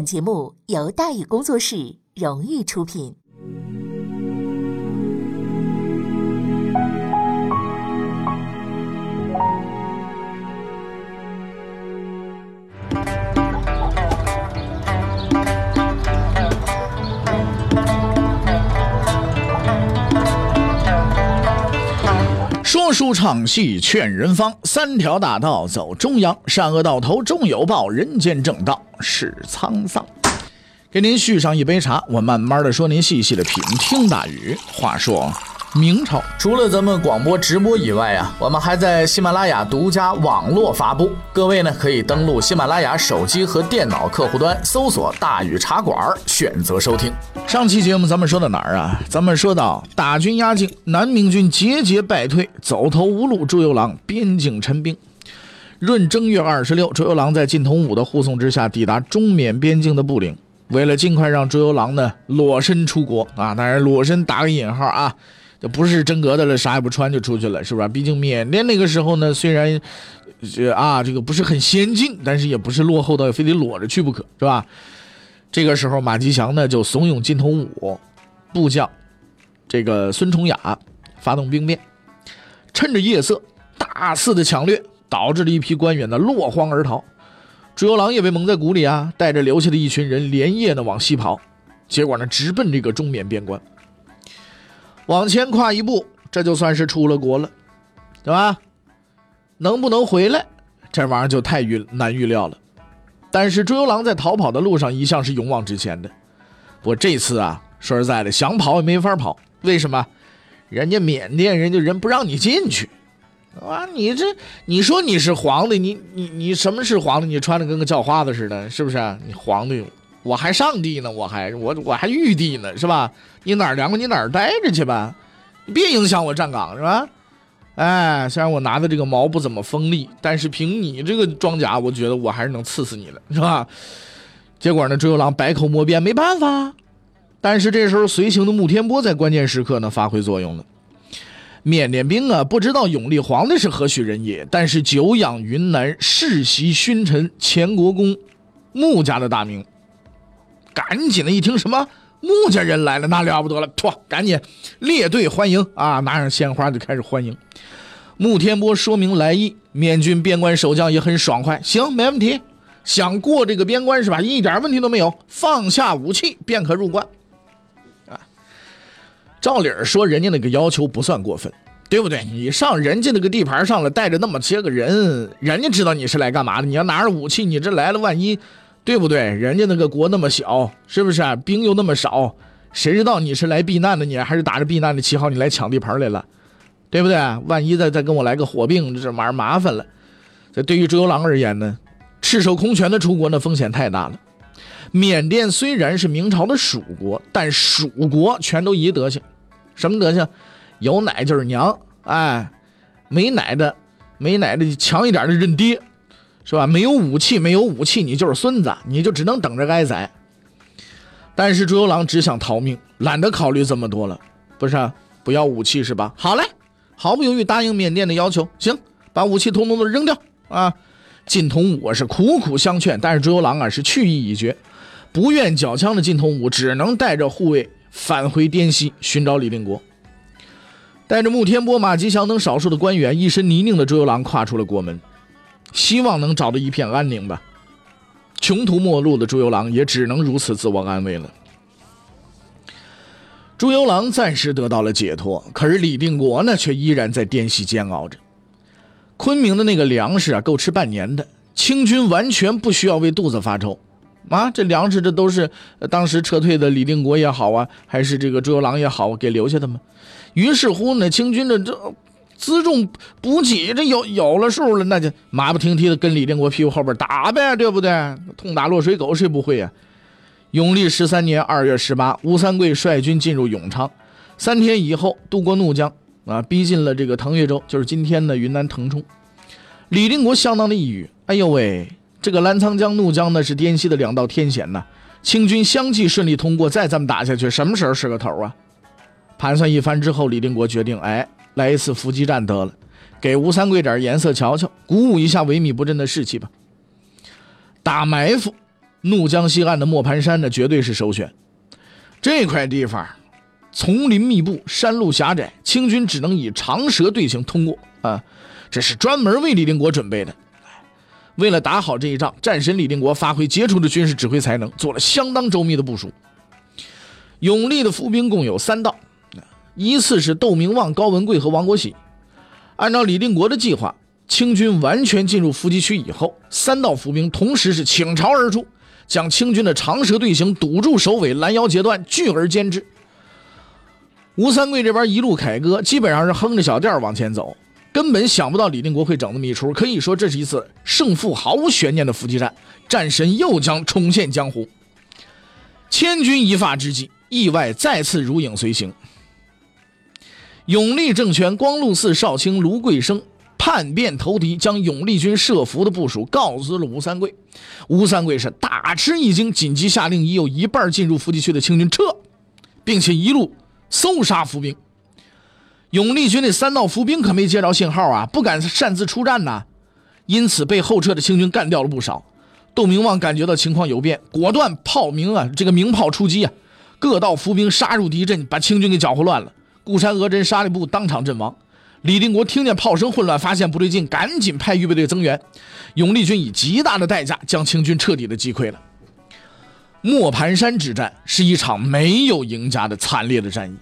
本节目由大宇工作室荣誉出品。书唱戏劝人方，三条大道走中央，善恶到头终有报，人间正道是沧桑。给您续上一杯茶，我慢慢的说，您细细的品。听大雨，话说。明朝除了咱们广播直播以外啊，我们还在喜马拉雅独家网络发布。各位呢可以登录喜马拉雅手机和电脑客户端，搜索“大禹茶馆”，选择收听。上期节目咱们说到哪儿啊？咱们说到大军压境，南明军节节败退，走投无路，朱由榔边境陈兵。闰正月二十六，朱由榔在晋同武的护送之下抵达中缅边境的布陵。为了尽快让朱由榔呢裸身出国啊，当然裸身打个引号啊。这不是真格的了，啥也不穿就出去了，是吧？毕竟缅甸那个时候呢，虽然，这啊，这个不是很先进，但是也不是落后到非得裸着去不可，是吧？这个时候，马吉祥呢就怂恿金童武部将这个孙崇雅发动兵变，趁着夜色大肆的抢掠，导致了一批官员呢落荒而逃。朱由榔也被蒙在鼓里啊，带着留下的一群人连夜的往西跑，结果呢直奔这个中缅边关。往前跨一步，这就算是出了国了，对吧？能不能回来，这玩意儿就太预难预料了。但是朱由榔在逃跑的路上一向是勇往直前的，不过这次啊，说实在的，想跑也没法跑。为什么？人家缅甸人家人不让你进去，啊，你这你说你是皇帝，你你你什么是皇帝？你穿的跟个叫花子似的，是不是？你皇帝。我还上帝呢，我还我我还玉帝呢，是吧？你哪儿凉快你哪儿待着去吧，你别影响我站岗，是吧？哎，虽然我拿的这个矛不怎么锋利，但是凭你这个装甲，我觉得我还是能刺死你的，是吧？结果呢，朱由榔百口莫辩，没办法。但是这时候随行的穆天波在关键时刻呢发挥作用了。缅甸兵啊，不知道永历皇帝是何许人也，但是久仰云南世袭勋臣钱国公穆家的大名。赶紧的一听什么穆家人来了，那了不得了，唰，赶紧列队欢迎啊！拿上鲜花就开始欢迎。穆天波说明来意，缅军边关守将也很爽快，行，没问题。想过这个边关是吧？一点问题都没有，放下武器便可入关。啊，照理说人家那个要求不算过分，对不对？你上人家那个地盘上了，带着那么些个人，人家知道你是来干嘛的。你要拿着武器，你这来了，万一……对不对？人家那个国那么小，是不是啊？兵又那么少，谁知道你是来避难的，你还是打着避难的旗号，你来抢地盘来了，对不对？万一再再跟我来个火并，这玩意儿麻烦了。这对于周游郎而言呢，赤手空拳的出国那风险太大了。缅甸虽然是明朝的属国，但属国全都一德行，什么德行？有奶就是娘，哎，没奶的，没奶的强一点的认爹。是吧？没有武器，没有武器，你就是孙子，你就只能等着挨宰。但是朱由榔只想逃命，懒得考虑这么多了。不是，不要武器是吧？好嘞，毫不犹豫答应缅甸的要求。行，把武器统统都扔掉啊！靳同武是苦苦相劝，但是朱由榔啊是去意已决，不愿缴枪的靳同武只能带着护卫返回滇西寻找李定国。带着穆天波、马吉祥等少数的官员，一身泥泞的朱由榔跨出了国门。希望能找到一片安宁吧。穷途末路的朱由榔也只能如此自我安慰了。朱由榔暂时得到了解脱，可是李定国呢，却依然在滇西煎熬着。昆明的那个粮食啊，够吃半年的，清军完全不需要为肚子发愁啊。这粮食，这都是当时撤退的李定国也好啊，还是这个朱由榔也好给留下的吗？于是乎呢，清军的这。辎重补给，这有有了数了，那就马不停蹄的跟李定国屁股后边打呗，对不对？痛打落水狗，谁不会呀？永历十三年二月十八，吴三桂率军进入永昌，三天以后渡过怒江，啊，逼近了这个腾越州，就是今天的云南腾冲。李定国相当的抑郁，哎呦喂，这个澜沧江、怒江呢是滇西的两道天险呐，清军相继顺利通过，再这么打下去，什么时候是个头啊？盘算一番之后，李定国决定，哎。来一次伏击战得了，给吴三桂点颜色瞧瞧，鼓舞一下萎靡不振的士气吧。打埋伏，怒江西岸的磨盘山呢，绝对是首选。这块地方丛林密布，山路狭窄，清军只能以长蛇队形通过啊，这是专门为李定国准备的。为了打好这一仗，战神李定国发挥杰出的军事指挥才能，做了相当周密的部署。永历的伏兵共有三道，依次是窦明望、高文贵和王国喜。按照李定国的计划，清军完全进入伏击区以后，三道伏兵同时是倾巢而出。将清军的长蛇队形堵住首尾，拦腰截断，拒而歼之。吴三桂这边一路凯歌，基本上是哼着小调往前走，根本想不到李定国会整这么一出。可以说，这是一次胜负毫无悬念的伏击战，战神又将重现江湖。千钧一发之际，意外再次如影随形。永历政权光禄寺少卿卢桂生。叛变投敌，将永历军设伏的部署告知了吴三桂。吴三桂是大吃一惊，紧急下令已有一半进入伏击区的清军撤，并且一路搜杀伏兵。永历军那三道伏兵可没接着信号啊，不敢擅自出战呐，因此被后撤的清军干掉了不少。窦明望感觉到情况有变，果断炮鸣啊，这个鸣炮出击啊，各道伏兵杀入敌阵，把清军给搅和乱了。固山额真、沙利布当场阵亡。李定国听见炮声混乱，发现不对劲，赶紧派预备队增援。永历军以极大的代价将清军彻底的击溃了。磨盘山之战是一场没有赢家的惨烈的战役，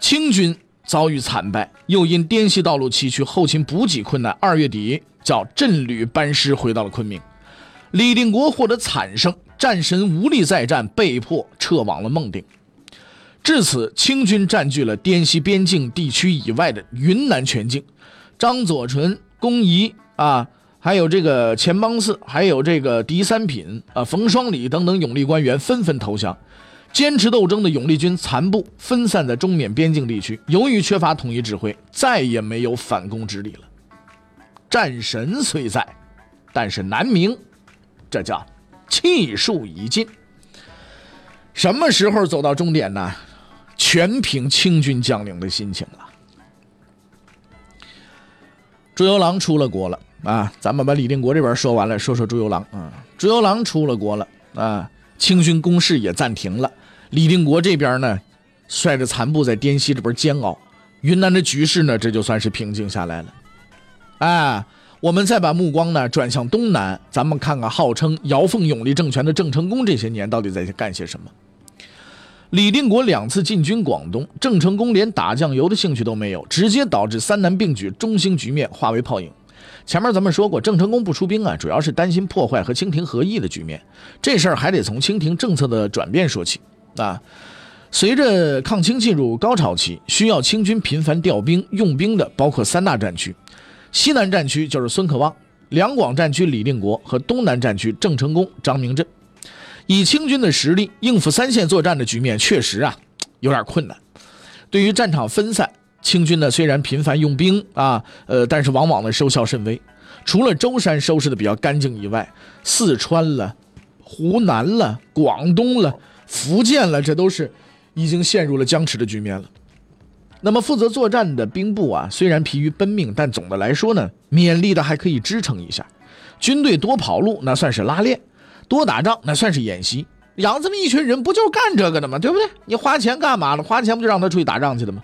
清军遭遇惨败，又因滇西道路崎岖，后勤补给困难，二月底叫镇旅班师回到了昆明。李定国获得惨胜，战神无力再战，被迫撤往了孟定。至此，清军占据了滇西边境地区以外的云南全境。张左纯、龚仪啊，还有这个钱邦嗣，还有这个狄三品啊、冯双礼等等永历官员纷纷投降。坚持斗争的永历军残部分散在中缅边境地区，由于缺乏统一指挥，再也没有反攻之力了。战神虽在，但是南明，这叫气数已尽。什么时候走到终点呢？全凭清军将领的心情了。朱由榔出了国了啊！咱们把李定国这边说完了，说说朱由榔啊。朱由榔出了国了啊，清军攻势也暂停了。李定国这边呢，率着残部在滇西这边煎熬。云南的局势呢，这就算是平静下来了。哎，我们再把目光呢转向东南，咱们看看号称姚奉永历政权的郑成功这些年到底在干些什么。李定国两次进军广东，郑成功连打酱油的兴趣都没有，直接导致三南并举，中兴局面化为泡影。前面咱们说过，郑成功不出兵啊，主要是担心破坏和清廷合议的局面。这事儿还得从清廷政策的转变说起啊。随着抗清进入高潮期，需要清军频繁调兵用兵的包括三大战区：西南战区就是孙克望，两广战区李定国和东南战区郑成功、张明镇。以清军的实力应付三线作战的局面，确实啊有点困难。对于战场分散，清军呢虽然频繁用兵啊，呃，但是往往呢收效甚微。除了舟山收拾的比较干净以外，四川了、湖南了、广东了、福建了，这都是已经陷入了僵持的局面了。那么负责作战的兵部啊，虽然疲于奔命，但总的来说呢，勉力的还可以支撑一下。军队多跑路，那算是拉练。多打仗那算是演习，养这么一群人不就是干这个的吗？对不对？你花钱干嘛了？花钱不就让他出去打仗去的吗？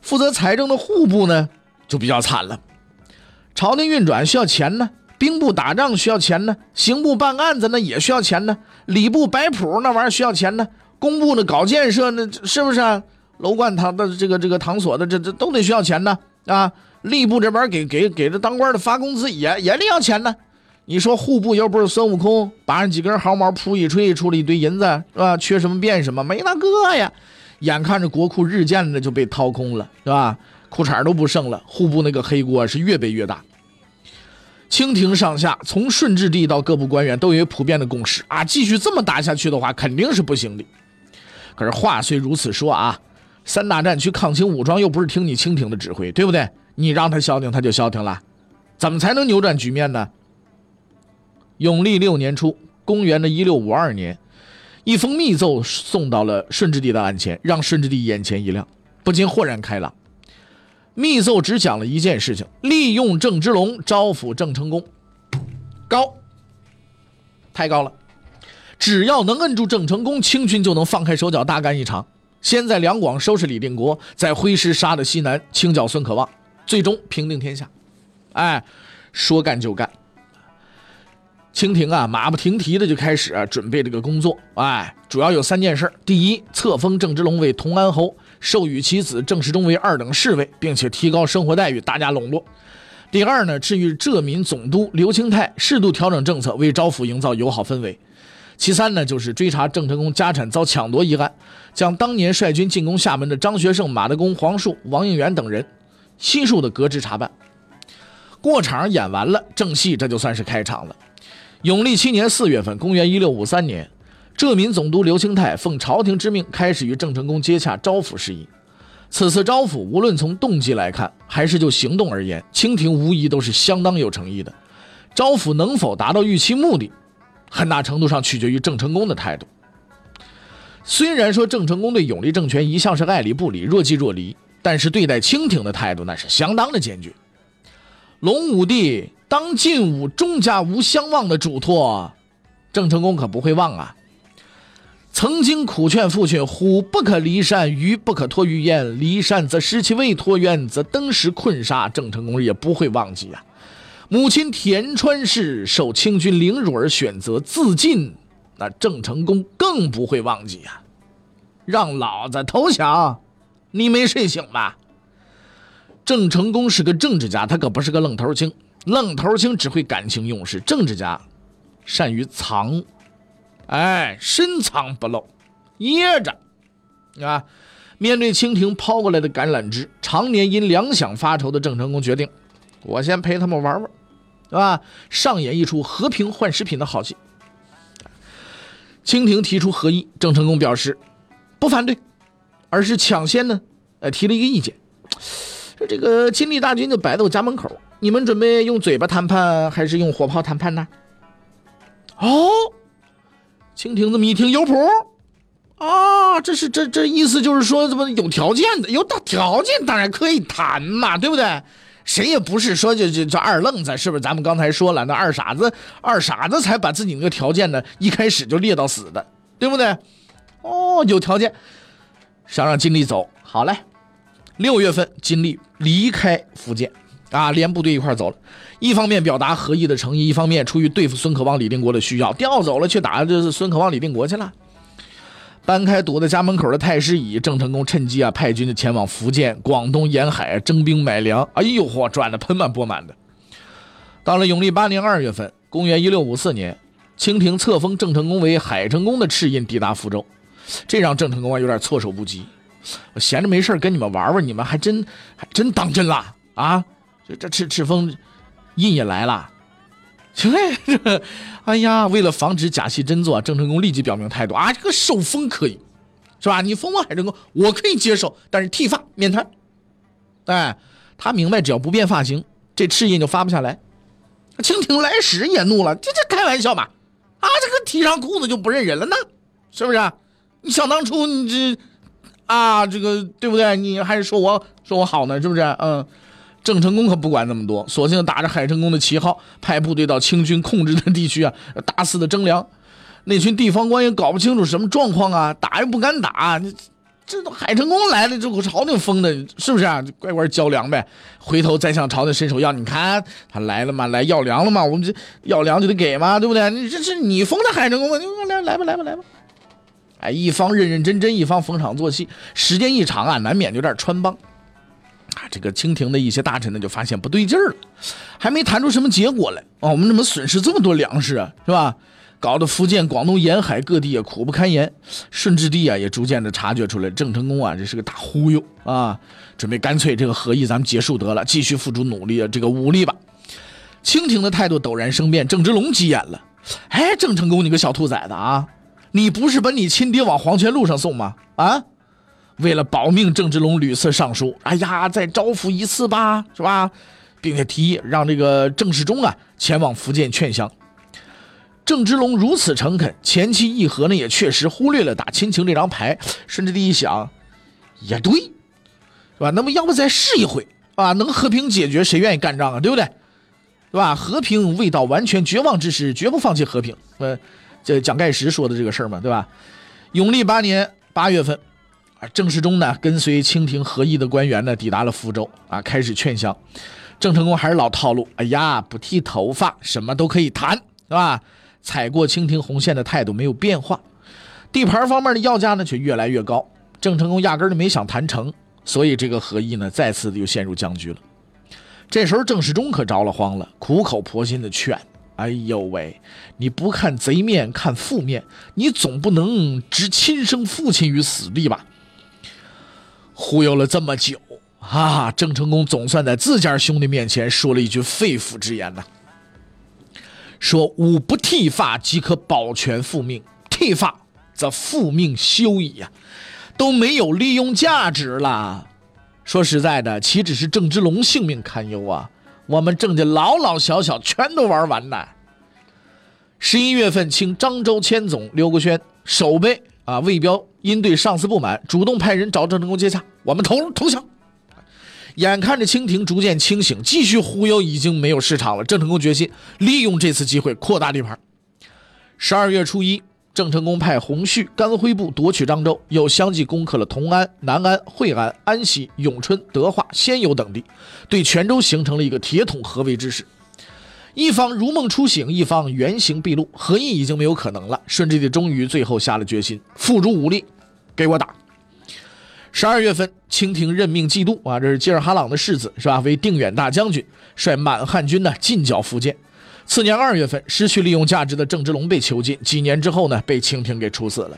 负责财政的户部呢，就比较惨了。朝廷运转需要钱呢，兵部打仗需要钱呢，刑部办案子那也需要钱呢，礼部摆谱那玩意儿需要钱呢，工部呢搞建设那是不是啊？楼观堂的这个这个堂所的这这都得需要钱呢啊！吏部这边给给给这当官的发工资也也得要钱呢。你说户部又不是孙悟空，把上几根毫毛扑一吹，出了一堆银子，是吧？缺什么变什么，没那个呀。眼看着国库日渐的就被掏空了，是吧？裤衩都不剩了，户部那个黑锅是越背越大。清廷上下从顺治帝到各部官员都有普遍的共识啊，继续这么打下去的话，肯定是不行的。可是话虽如此说啊，三大战区抗清武装又不是听你清廷的指挥，对不对？你让他消停，他就消停了，怎么才能扭转局面呢？永历六年初，公元的一六五二年，一封密奏送到了顺治帝的案前，让顺治帝眼前一亮，不禁豁然开朗。密奏只讲了一件事情：利用郑芝龙招抚郑成功。高，太高了。只要能摁住郑成功，清军就能放开手脚，大干一场。先在两广收拾李定国，在挥师杀的西南，清剿孙可望，最终平定天下。哎，说干就干。清廷啊，马不停蹄的就开始准备这个工作。哎，主要有三件事：第一，册封郑芝龙为同安侯，授予其子郑世忠为二等侍卫，并且提高生活待遇，大家笼络；第二呢，至于浙闽总督刘清泰，适度调整政策，为招抚营造友好氛围；其三呢，就是追查郑成功家产遭抢夺一案，将当年率军进攻厦门的张学胜、马德公、黄树、王应元等人悉数的革职查办。过场演完了，正戏这就算是开场了。永历七年四月份，公元一六五三年，浙闽总督刘清泰奉朝廷之命，开始与郑成功接洽招抚事宜。此次招抚，无论从动机来看，还是就行动而言，清廷无疑都是相当有诚意的。招抚能否达到预期目的，很大程度上取决于郑成功的态度。虽然说郑成功对永历政权一向是爱理不理、若即若离，但是对待清廷的态度那是相当的坚决。隆武帝。当晋武钟家无相忘的嘱托，郑成功可不会忘啊。曾经苦劝父亲：“虎不可离山，鱼不可脱于焉。离山则失其未脱渊，则登时困杀。”郑成功也不会忘记啊。母亲田川氏受清军凌辱而选择自尽，那郑成功更不会忘记呀。让老子投降，你没睡醒吧？郑成功是个政治家，他可不是个愣头青。愣头青只会感情用事，政治家善于藏，哎，深藏不露，掖着啊。面对清廷抛过来的橄榄枝，常年因粮饷发愁的郑成功决定，我先陪他们玩玩，是吧？上演一出和平换食品的好戏。清廷提出合议，郑成功表示不反对，而是抢先呢，呃，提了一个意见，说这个金历大军就摆在我家门口。你们准备用嘴巴谈判还是用火炮谈判呢？哦，蜻蜓这么一听有谱啊，这是这这意思就是说怎么有条件的，有大条件当然可以谈嘛，对不对？谁也不是说就就就二愣子，是不是？咱们刚才说了，那二傻子二傻子才把自己那个条件呢一开始就列到死的，对不对？哦，有条件想让金立走，好嘞，六月份金立离开福建。啊，连部队一块走了，一方面表达和议的诚意，一方面出于对付孙可望、李定国的需要，调走了去打就是孙可望、李定国去了。搬开堵在家门口的太师椅，郑成功趁机啊派军就前往福建、广东沿海征兵买粮。哎呦嚯，赚的盆满钵满的。到了永历八年二月份，公元一六五四年，清廷册封郑成功为海成功的敕印抵达福州，这让郑成功啊有点措手不及。我闲着没事跟你们玩玩，你们还真还真当真了啊？这赤赤峰印也来了，这哎呀！为了防止假戏真做，郑成功立即表明态度啊，这个受封可以，是吧？你封我海成功，我可以接受，但是剃发免谈。哎，他明白，只要不变发型，这赤印就发不下来。清廷来使也怒了，这这开玩笑嘛？啊，这个提上裤子就不认人了呢，是不是？你想当初你这啊，这个对不对？你还是说我说我好呢，是不是？嗯。郑成功可不管那么多，索性打着海成功的旗号，派部队到清军控制的地区啊，大肆的征粮。那群地方官也搞不清楚什么状况啊，打又不敢打。这都海成功来了，这朝廷封的，是不是啊？乖乖交粮呗。回头再向朝廷伸手要，你看他来了嘛，来要粮了嘛，我们这要粮就得给嘛，对不对？你这是你封的海成功，你来来吧，来吧，来吧。哎，一方认认真真，一方逢场作戏，时间一长啊，难免有点穿帮。啊，这个清廷的一些大臣呢，就发现不对劲儿了，还没谈出什么结果来啊！我们怎么损失这么多粮食啊？是吧？搞得福建、广东沿海各地啊苦不堪言。顺治帝啊也逐渐的察觉出来，郑成功啊这是个大忽悠啊，准备干脆这个和议咱们结束得了，继续付出努力啊这个武力吧。清廷的态度陡然生变，郑芝龙急眼了，哎，郑成功你个小兔崽子啊，你不是把你亲爹往黄泉路上送吗？啊？为了保命，郑芝龙屡次上书：“哎呀，再招抚一次吧，是吧？”并且提议让这个郑世忠啊前往福建劝降。郑芝龙如此诚恳，前期议和呢也确实忽略了打亲情这张牌。顺治帝一想，也对，是吧？那么要不再试一回啊？能和平解决，谁愿意干仗啊？对不对？对吧？和平未到完全绝望之时，绝不放弃和平。呃，这蒋介石说的这个事儿嘛，对吧？永历八年八月份，啊，郑世忠呢跟随清廷和议的官员呢抵达了福州，啊，开始劝降。郑成功还是老套路，哎呀，不剃头发，什么都可以谈，是吧？踩过清廷红线的态度没有变化。地盘方面的要价呢却越来越高，郑成功压根就没想谈成，所以这个和议呢再次的又陷入僵局了。这时候郑世忠可着了慌了，苦口婆心的劝：“哎呦喂，你不看贼面看父面，你总不能置亲生父亲于死地吧？”忽悠了这么久啊，郑成功总算在自家兄弟面前说了一句肺腑之言呐，说：“吾不剃发即可保全父命，剃发则父命休矣呀，都没有利用价值了。”说实在的，岂止是郑芝龙性命堪忧啊？我们郑家老老小小全都玩完了。十一月份，请漳州千总刘国轩守备啊，魏彪因对上司不满，主动派人找郑成功接洽，我们投投降。眼看着清廷逐渐清醒，继续忽悠已经没有市场了。郑成功决心利用这次机会扩大地盘。十二月初一。郑成功派洪绪、甘辉部夺取漳州，又相继攻克了同安、南安、惠安、安溪、永春、德化、仙游等地，对泉州形成了一个铁桶合围之势。一方如梦初醒，一方原形毕露，合议已经没有可能了。顺治帝终于最后下了决心，付诸武力，给我打！十二月份，清廷任命季度啊，这是吉尔哈朗的世子，是吧？为定远大将军，率满汉军呢进剿福建。次年二月份，失去利用价值的郑芝龙被囚禁。几年之后呢，被清廷给处死了。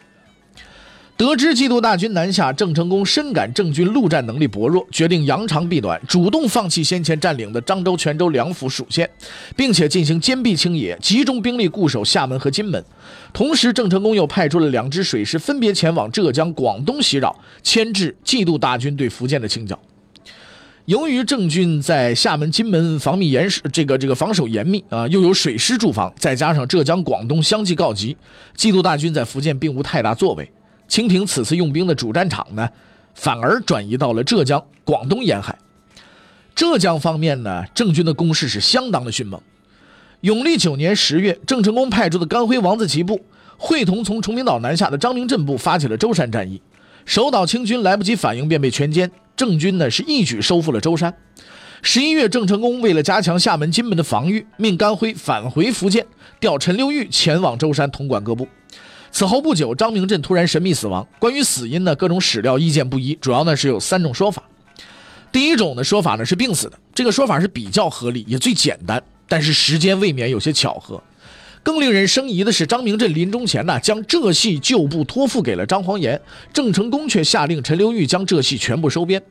得知季度大军南下，郑成功深感郑军陆战能力薄弱，决定扬长避短，主动放弃先前占领的漳州、泉州两府属县，并且进行坚壁清野，集中兵力固守厦门和金门。同时，郑成功又派出了两支水师，分别前往浙江、广东袭扰，牵制季度大军对福建的清剿。由于郑军在厦门、金门防密严实，这个这个防守严密啊，又有水师驻防，再加上浙江、广东相继告急，冀度大军在福建并无太大作为。清廷此次用兵的主战场呢，反而转移到了浙江、广东沿海。浙江方面呢，郑军的攻势是相当的迅猛。永历九年十月，郑成功派出的甘辉王子旗部，会同从崇明岛南下的张明镇部，发起了舟山战役。守岛清军来不及反应，便被全歼。郑军呢是一举收复了舟山。十一月，郑成功为了加强厦门、金门的防御，命甘辉返回福建，调陈留玉前往舟山统管各部。此后不久，张明镇突然神秘死亡。关于死因呢，各种史料意见不一，主要呢是有三种说法。第一种的说法呢是病死的，这个说法是比较合理，也最简单，但是时间未免有些巧合。更令人生疑的是，张明镇临终前呢，将浙系旧部托付给了张煌言，郑成功却下令陈留玉将浙系全部收编。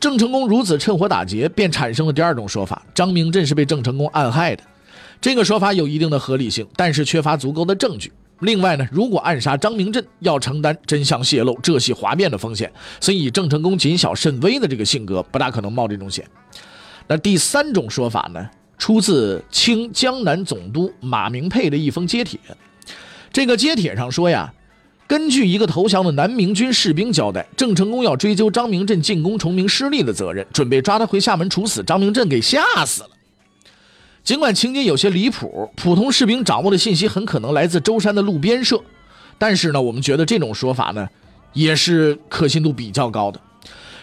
郑成功如此趁火打劫，便产生了第二种说法：张明镇是被郑成功暗害的。这个说法有一定的合理性，但是缺乏足够的证据。另外呢，如果暗杀张明镇，要承担真相泄露、浙系哗变的风险，所以郑成功谨小慎微的这个性格，不大可能冒这种险。那第三种说法呢？出自清江南总督马明佩的一封接帖，这个接帖上说呀，根据一个投降的南明军士兵交代，郑成功要追究张明镇进攻崇明失利的责任，准备抓他回厦门处死。张明镇给吓死了。尽管情节有些离谱，普通士兵掌握的信息很可能来自舟山的路边社，但是呢，我们觉得这种说法呢，也是可信度比较高的。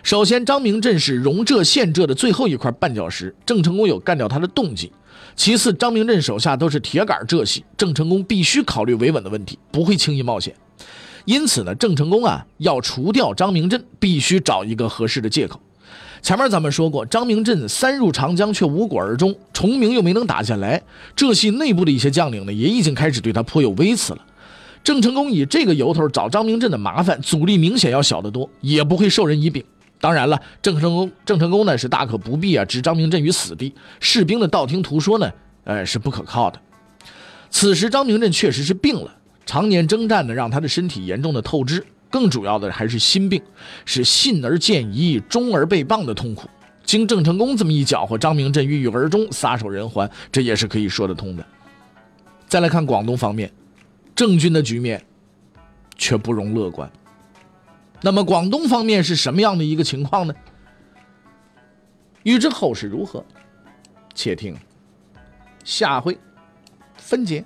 首先，张明镇是荣浙县浙的最后一块绊脚石，郑成功有干掉他的动机。其次，张明镇手下都是铁杆浙系，郑成功必须考虑维稳的问题，不会轻易冒险。因此呢，郑成功啊要除掉张明镇，必须找一个合适的借口。前面咱们说过，张明镇三入长江却无果而终，崇明又没能打下来，浙系内部的一些将领呢也已经开始对他颇有微词了。郑成功以这个由头找张明镇的麻烦，阻力明显要小得多，也不会授人以柄。当然了，郑成功郑成功呢是大可不必啊置张明镇于死地，士兵的道听途说呢，呃是不可靠的。此时张明镇确实是病了，常年征战呢让他的身体严重的透支，更主要的还是心病，是信而见疑，忠而被谤的痛苦。经郑成功这么一搅和，张明镇郁郁而终，撒手人寰，这也是可以说得通的。再来看广东方面，郑军的局面却不容乐观。那么广东方面是什么样的一个情况呢？欲知后事如何，且听下回分解。